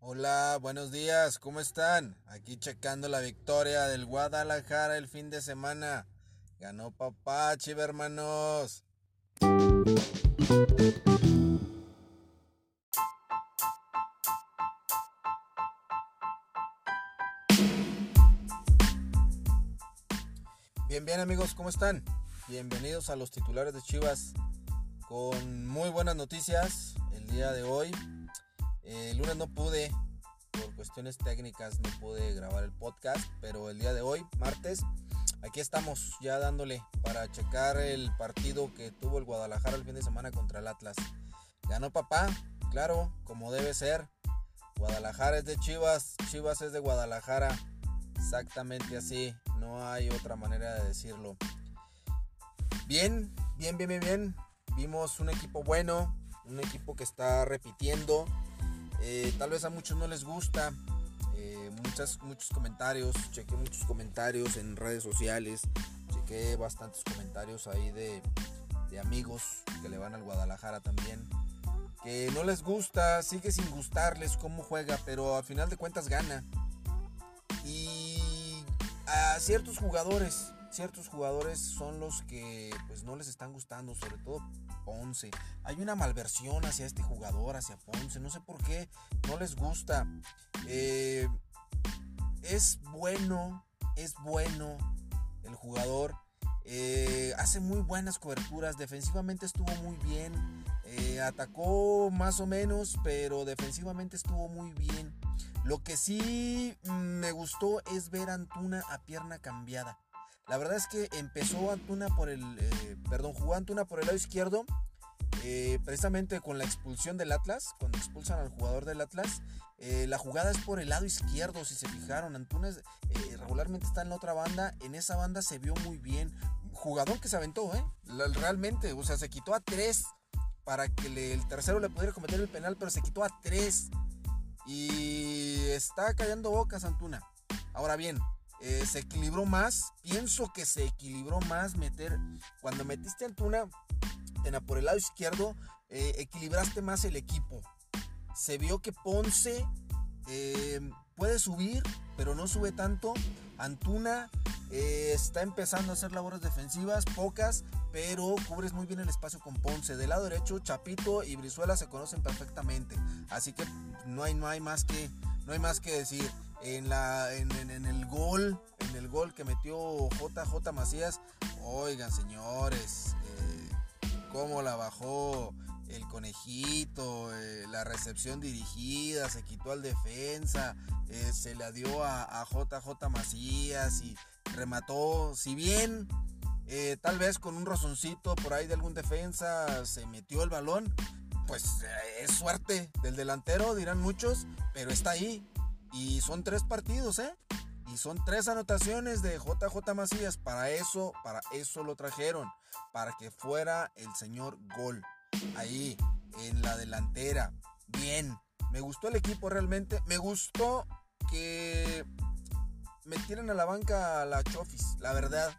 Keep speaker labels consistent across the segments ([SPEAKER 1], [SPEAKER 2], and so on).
[SPEAKER 1] Hola, buenos días, ¿cómo están? Aquí checando la victoria del Guadalajara el fin de semana. Ganó papá, chiva hermanos. Bien, bien amigos, ¿cómo están? Bienvenidos a los titulares de Chivas con muy buenas noticias el día de hoy. El lunes no pude, por cuestiones técnicas, no pude grabar el podcast, pero el día de hoy, martes, aquí estamos ya dándole para checar el partido que tuvo el Guadalajara el fin de semana contra el Atlas. Ganó papá, claro, como debe ser. Guadalajara es de Chivas, Chivas es de Guadalajara, exactamente así, no hay otra manera de decirlo. Bien, bien, bien, bien, bien. Vimos un equipo bueno, un equipo que está repitiendo, eh, tal vez a muchos no les gusta. Eh, muchas, muchos comentarios, chequé muchos comentarios en redes sociales, chequé bastantes comentarios ahí de, de amigos que le van al Guadalajara también. Que no les gusta, sigue sin gustarles cómo juega, pero al final de cuentas gana. Y a ciertos jugadores, ciertos jugadores son los que pues no les están gustando, sobre todo Ponce. Hay una malversión hacia este jugador, hacia Ponce. No sé por qué no les gusta. Eh, es bueno, es bueno el jugador. Eh, hace muy buenas coberturas. Defensivamente estuvo muy bien. Eh, atacó más o menos, pero defensivamente estuvo muy bien. Lo que sí me gustó es ver a Antuna a pierna cambiada. La verdad es que empezó Antuna por el, eh, perdón, jugó Antuna por el lado izquierdo, eh, precisamente con la expulsión del Atlas, cuando expulsan al jugador del Atlas, eh, la jugada es por el lado izquierdo, si se fijaron, Antuna regularmente está en la otra banda, en esa banda se vio muy bien, jugador que se aventó. Realmente, o sea, se quitó a tres para que el tercero le pudiera cometer el penal, pero se quitó a tres y está callando bocas Antuna. Ahora bien, eh, se equilibró más. Pienso que se equilibró más meter. Cuando metiste a Antuna por el lado izquierdo, eh, equilibraste más el equipo. Se vio que Ponce eh, puede subir, pero no sube tanto. Antuna está empezando a hacer labores defensivas, pocas, pero cubres muy bien el espacio con Ponce. Del lado derecho, Chapito y Brizuela se conocen perfectamente. Así que no hay, no hay, más, que, no hay más que decir en, la, en, el gol, en el gol que metió JJ Macías. Oigan, señores, eh, cómo la bajó el conejito, eh, la recepción dirigida, se quitó al defensa, eh, se la dio a, JJ Macías y remató, si bien tal vez con un rozoncito por ahí de algún defensa se metió el balón, pues es suerte del delantero, dirán muchos, pero está ahí, y son tres partidos, ¿eh? Y son tres anotaciones de JJ Macías. Para eso, para eso lo trajeron. Para que fuera el señor gol. Ahí, en la delantera. Bien. Me gustó el equipo realmente. Me gustó que metieran a la banca a la Chofis. La verdad.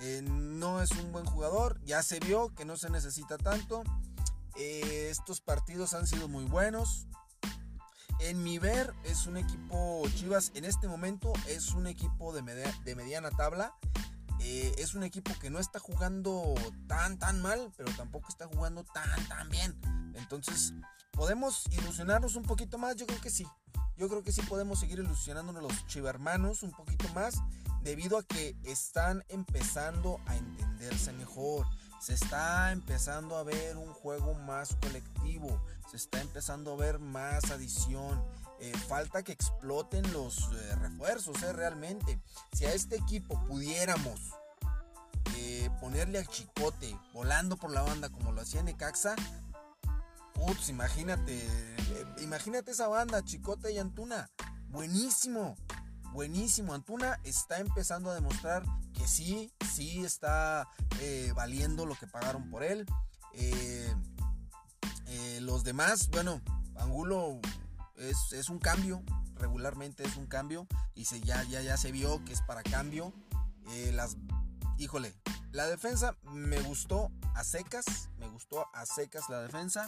[SPEAKER 1] Eh, no es un buen jugador. Ya se vio que no se necesita tanto. Eh, estos partidos han sido muy buenos. En mi ver, es un equipo Chivas en este momento, es un equipo de, de mediana tabla. Eh, es un equipo que no está jugando tan, tan mal, pero tampoco está jugando tan, tan bien. Entonces, ¿podemos ilusionarnos un poquito más? Yo creo que sí. Yo creo que sí podemos seguir ilusionándonos los chivermanos un poquito más, debido a que están empezando a entenderse mejor se está empezando a ver un juego más colectivo, se está empezando a ver más adición. Eh, falta que exploten los eh, refuerzos, eh, realmente. Si a este equipo pudiéramos ponerle al chicote volando por la banda como lo hacía Necaxa, putz, imagínate, imagínate esa banda, Chicote y Antuna. Buenísimo, buenísimo. Antuna está empezando a demostrar que sí, sí está valiendo lo que pagaron por él. Los demás, bueno, Angulo es, un cambio, regularmente es un cambio y se, ya, ya, ya se vio que es para cambio. las híjole, la defensa me gustó a secas, me gustó a secas la defensa.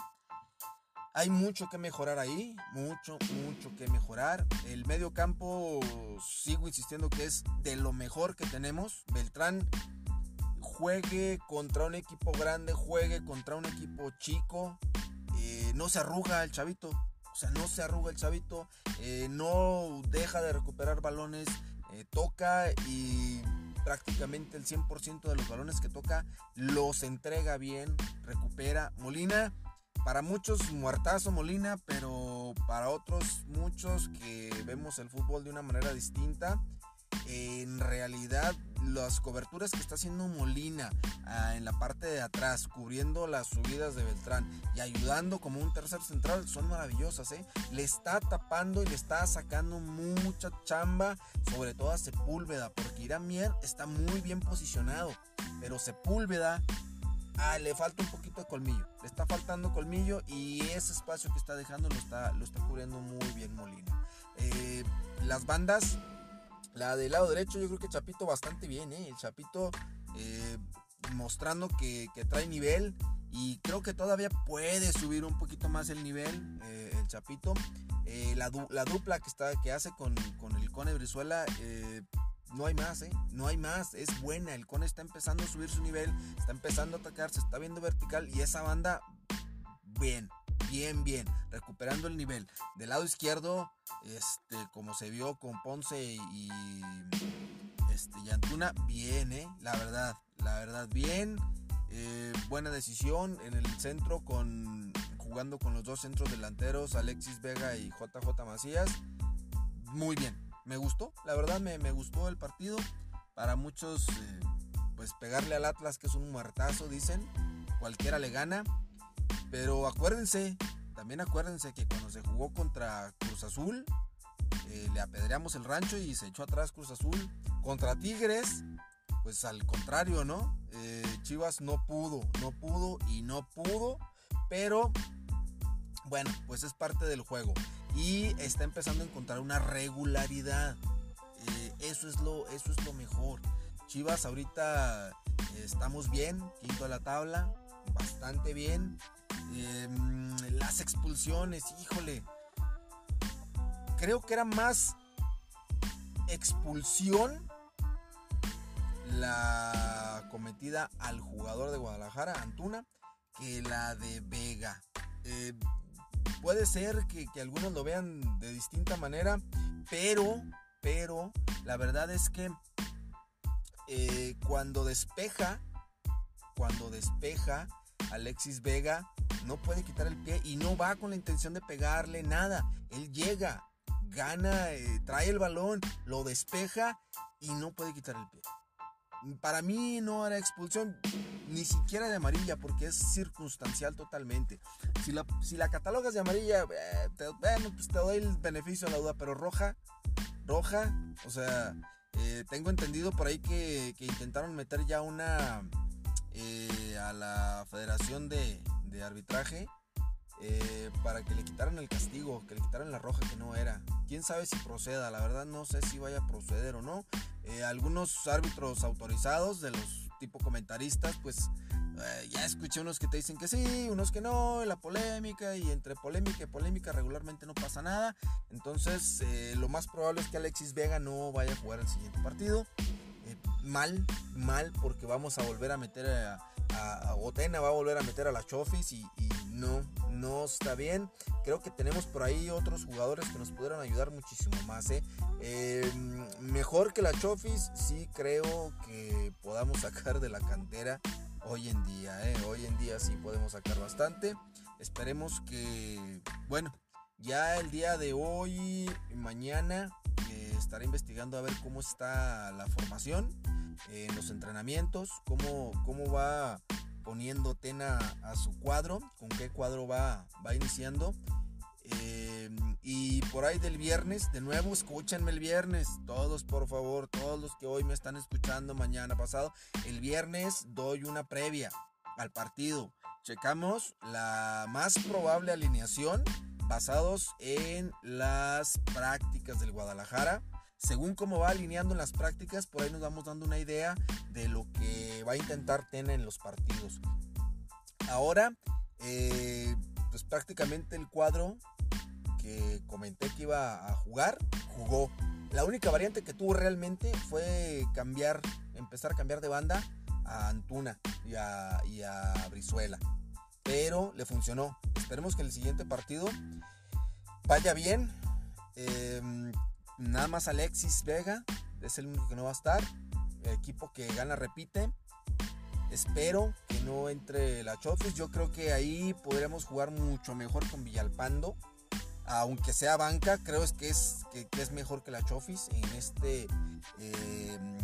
[SPEAKER 1] Hay mucho que mejorar ahí, mucho, mucho que mejorar. El medio campo, sigo insistiendo que es de lo mejor que tenemos. Beltrán juegue contra un equipo grande, juegue contra un equipo chico. Eh, no se arruga el chavito. O sea, no se arruga el chavito. Eh, no deja de recuperar balones. Eh, toca y prácticamente el 100% de los balones que toca los entrega bien, recupera. Molina, para muchos muertazo Molina, pero para otros muchos que vemos el fútbol de una manera distinta, en realidad las coberturas que está haciendo Molina ah, en la parte de atrás, cubriendo las subidas de Beltrán y ayudando como un tercer central, son maravillosas. ¿eh? Le está tapando y le está sacando mucha chamba, sobre todo a Sepúlveda, porque Irán Mier está muy bien posicionado, pero Sepúlveda ah, le falta un poquito de colmillo. Le está faltando colmillo y ese espacio que está dejando lo está, lo está cubriendo muy bien Molina. Eh, las bandas la del lado derecho, yo creo que Chapito bastante bien, ¿eh? El Chapito eh, mostrando que, trae nivel y creo que todavía puede subir un poquito más el nivel eh, el Chapito. Eh, la, dupla que, está, que hace con, el Cone Brizuela, no hay más, ¿eh? No hay más, es buena. El Cone está empezando a subir su nivel, está empezando a atacar, se está viendo vertical y esa banda, bien, bien, bien, recuperando el nivel. Del lado izquierdo, este, como se vio con Ponce y, este, y Antuna, bien, eh, la verdad, la verdad, bien. Eh, buena decisión en el centro con jugando con los dos centros delanteros, Alexis Vega y JJ Macías. Muy bien, me gustó, la verdad me, gustó el partido. Para muchos, eh, pues pegarle al Atlas, que es un muertazo, dicen. Cualquiera le gana. Pero acuérdense, también acuérdense que cuando se jugó contra Cruz Azul, eh, le apedreamos el rancho y se echó atrás Cruz Azul. Contra Tigres, pues al contrario, ¿no? Eh, Chivas no pudo, no pudo y no pudo, pero bueno, pues es parte del juego y está empezando a encontrar una regularidad. Eh, eso, es lo, eso es lo mejor. Chivas ahorita estamos bien, quinto de la tabla, bastante bien. Em, las expulsiones, híjole. Creo que era más expulsión la cometida al jugador de Guadalajara, Antuna, que la de Vega. Eh, puede ser que, algunos lo vean de distinta manera, pero, pero, la verdad es que eh, cuando despeja, cuando despeja Alexis Vega, no puede quitar el pie y no va con la intención de pegarle nada. Él llega, gana, eh, trae el balón, lo despeja y no puede quitar el pie. Para mí no era expulsión, ni siquiera de amarilla, porque es circunstancial totalmente. Si la, catalogas de amarilla, eh, te, pues te doy el beneficio de la duda, pero roja, roja, o sea, eh, tengo entendido por ahí que intentaron meter ya una a la Federación de, de arbitraje eh, para que le quitaran el castigo, que le quitaran la roja que no era. Quién sabe si proceda, la verdad no sé si vaya a proceder o no. Eh, algunos árbitros autorizados de los tipo comentaristas, pues eh, ya escuché unos que te dicen que sí, unos que no, la polémica y entre polémica y polémica regularmente no pasa nada. Entonces lo más probable es que Alexis Vega no vaya a jugar el siguiente partido. Mal, mal, porque vamos a volver a meter a a, va a volver a meter a la Chofis y, no, no está bien. Creo que tenemos por ahí otros jugadores que nos pudieran ayudar muchísimo más. ¿eh? Em, mejor que la Chofis, sí creo que podamos sacar de la cantera hoy en día. ¿eh? Hoy en día sí podemos sacar bastante. Esperemos que, bueno, ya el día de hoy, mañana, eh, estaré investigando a ver cómo está la formación en los entrenamientos, cómo, cómo va poniendo Tena a su cuadro, con qué cuadro va, va iniciando. Eh, y por ahí del viernes, de nuevo, escúchenme el viernes, todos por favor, todos los que hoy me están escuchando, mañana pasado, el viernes doy una previa al partido. Checamos la más probable alineación basados en las prácticas del Guadalajara según cómo va alineando en las prácticas, por ahí nos vamos dando una idea de lo que va a intentar tener en los partidos. Ahora, eh, pues prácticamente el cuadro que comenté que iba a jugar, jugó. La única variante que tuvo realmente fue cambiar, empezar a cambiar de banda a Antuna y a Brizuela. Pero le funcionó. Esperemos que el siguiente partido vaya bien. Em, nada más Alexis Vega es el único que no va a estar. El equipo que gana repite. Espero que no entre la Chofis. Yo creo que ahí podremos jugar mucho mejor con Villalpando. Aunque sea banca, creo que, es, que, es mejor que la Chofis en este em,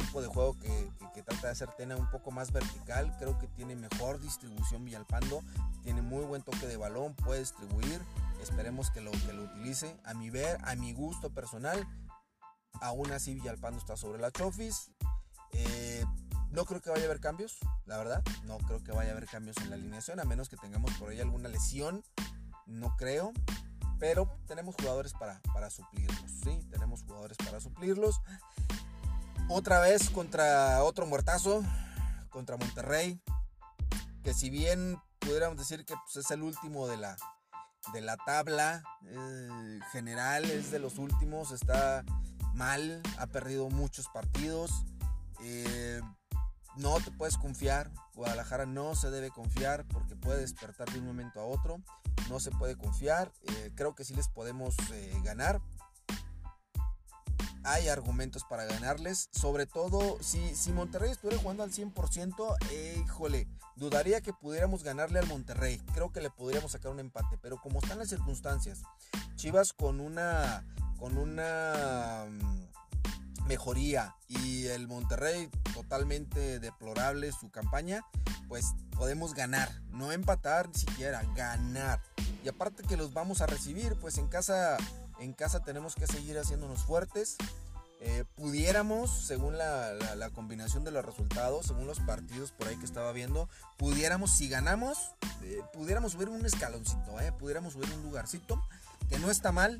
[SPEAKER 1] tipo de juego que, trata de hacer Tena un poco más vertical. Creo que tiene mejor distribución Villalpando. Tiene muy buen toque de balón, puede distribuir. Esperemos que lo, que lo utilice. A mi ver, a mi gusto personal, aún así Villalpando está sobre la Chofis. Eh, no creo que vaya a haber cambios, la verdad. No creo que vaya a haber cambios en la alineación, a menos que tengamos por ahí alguna lesión. No creo. Pero tenemos jugadores para, para suplirlos. Sí, tenemos jugadores para suplirlos. Otra vez contra otro muertazo. Contra Monterrey. Que si bien pudiéramos decir que pues, es el último de la, de la tabla eh, general, es de los últimos, está mal, ha perdido muchos partidos. Eh, no te puedes confiar, Guadalajara no se debe confiar porque puede despertar de un momento a otro, no se puede confiar, eh, creo que sí les podemos ganar. Hay argumentos para ganarles, sobre todo si, si Monterrey estuviera jugando al 100%, híjole, Dudaría que pudiéramos ganarle al Monterrey. Creo que le podríamos sacar un empate. Pero como están las circunstancias, Chivas con una. con una mm, mejoría y el Monterrey totalmente deplorable su campaña, pues podemos ganar, no empatar ni siquiera, ganar. Y aparte que los vamos a recibir, pues en casa en casa tenemos que seguir haciéndonos fuertes. Eh, pudiéramos, según la, combinación de los resultados, según los partidos por ahí que estaba viendo, pudiéramos, si ganamos, eh, pudiéramos subir un escaloncito, eh, pudiéramos subir un lugarcito, que no está mal,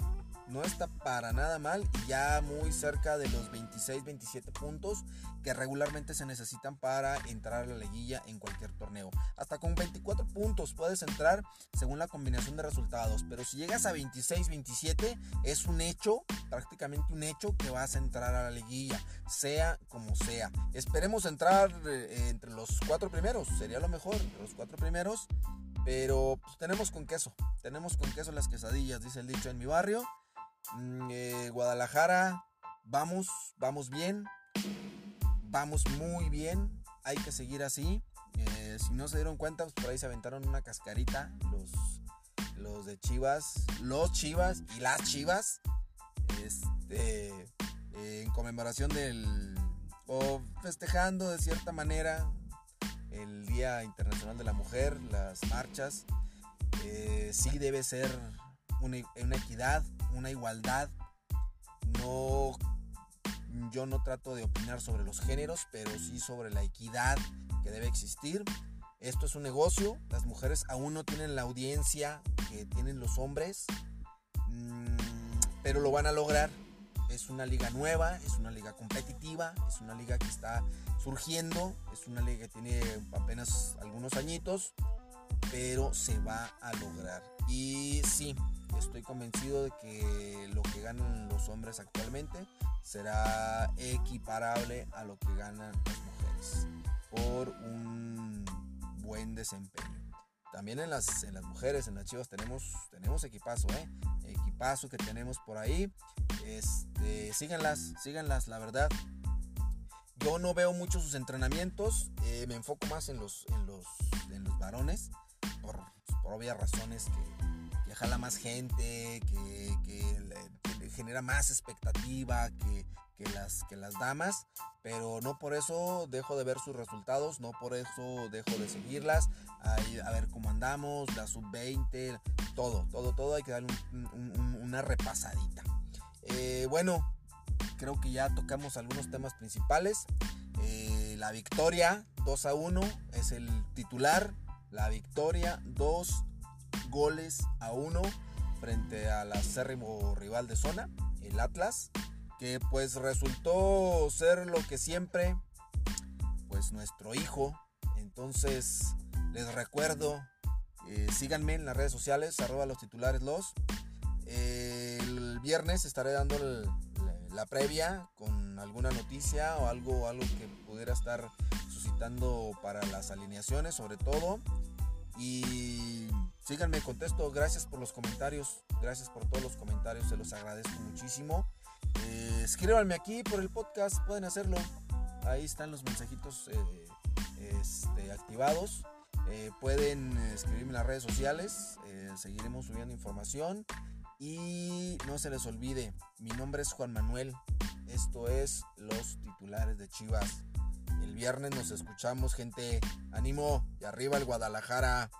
[SPEAKER 1] no está para nada mal y ya muy cerca de los 26, 27 puntos que regularmente se necesitan para entrar a la liguilla en cualquier torneo. Hasta con 24 puntos puedes entrar según la combinación de resultados, pero si llegas a 26, 27 es un hecho, prácticamente un hecho que vas a entrar a la liguilla, sea como sea. Esperemos entrar eh, entre los cuatro primeros, sería lo mejor, entre los cuatro primeros. Pero pues, tenemos con queso, tenemos con queso las quesadillas, dice el dicho en mi barrio. Mm, eh, Guadalajara, vamos, vamos bien, vamos muy bien, hay que seguir así. Eh, si no se dieron cuenta, pues por ahí se aventaron una cascarita los, los de Chivas, los Chivas y las Chivas, este, en conmemoración del, o festejando de cierta manera el Día Internacional de la Mujer, las marchas. Eh, sí debe ser una, equidad, una igualdad. No, yo no trato de opinar sobre los géneros, pero sí sobre la equidad que debe existir. Esto es un negocio, las mujeres aún no tienen la audiencia que tienen los hombres, mm, pero lo van a lograr. Es una liga nueva, es una liga competitiva, es una liga que está surgiendo, es una liga que tiene apenas algunos añitos, pero se va a lograr. Y sí, estoy convencido de que lo que ganan los hombres actualmente será equiparable a lo que ganan las mujeres por un buen desempeño. También en las, en las mujeres, en las chivas tenemos, tenemos equipazo, ¿eh? Equipazo que tenemos por ahí. Este, síganlas, síganlas, la verdad. Yo no veo mucho sus entrenamientos, eh, me enfoco más en los, en los, en los varones, por, por obvias razones que, que jala más gente, que, le, genera más expectativa que, las, que las damas, pero no por eso dejo de ver sus resultados, no por eso dejo de seguirlas, a, ver cómo andamos, la sub-20, todo, todo, todo, hay que darle una repasadita. Eh, bueno, creo que ya tocamos algunos temas principales. Eh, la victoria 2 a 1 es el titular. La victoria 2 goles a uno frente al acérrimo rival de zona, el Atlas, que pues resultó ser lo que siempre, pues nuestro hijo. Entonces les recuerdo, eh, síganme en las redes sociales, arroba los titulares los. el viernes estaré dando la previa con alguna noticia o algo, algo que pudiera estar suscitando para las alineaciones sobre todo. Y síganme, contesto. Gracias por los comentarios. Gracias por todos los comentarios. Se los agradezco muchísimo. Eh, escríbanme aquí por el podcast. Pueden hacerlo. Ahí están los mensajitos eh, este, activados. Eh, pueden escribirme en las redes sociales. seguiremos subiendo información. Y no se les olvide, mi nombre es Juan Manuel. Esto es Los Titulares de Chivas. El viernes nos escuchamos, gente. Ánimo y arriba el Guadalajara.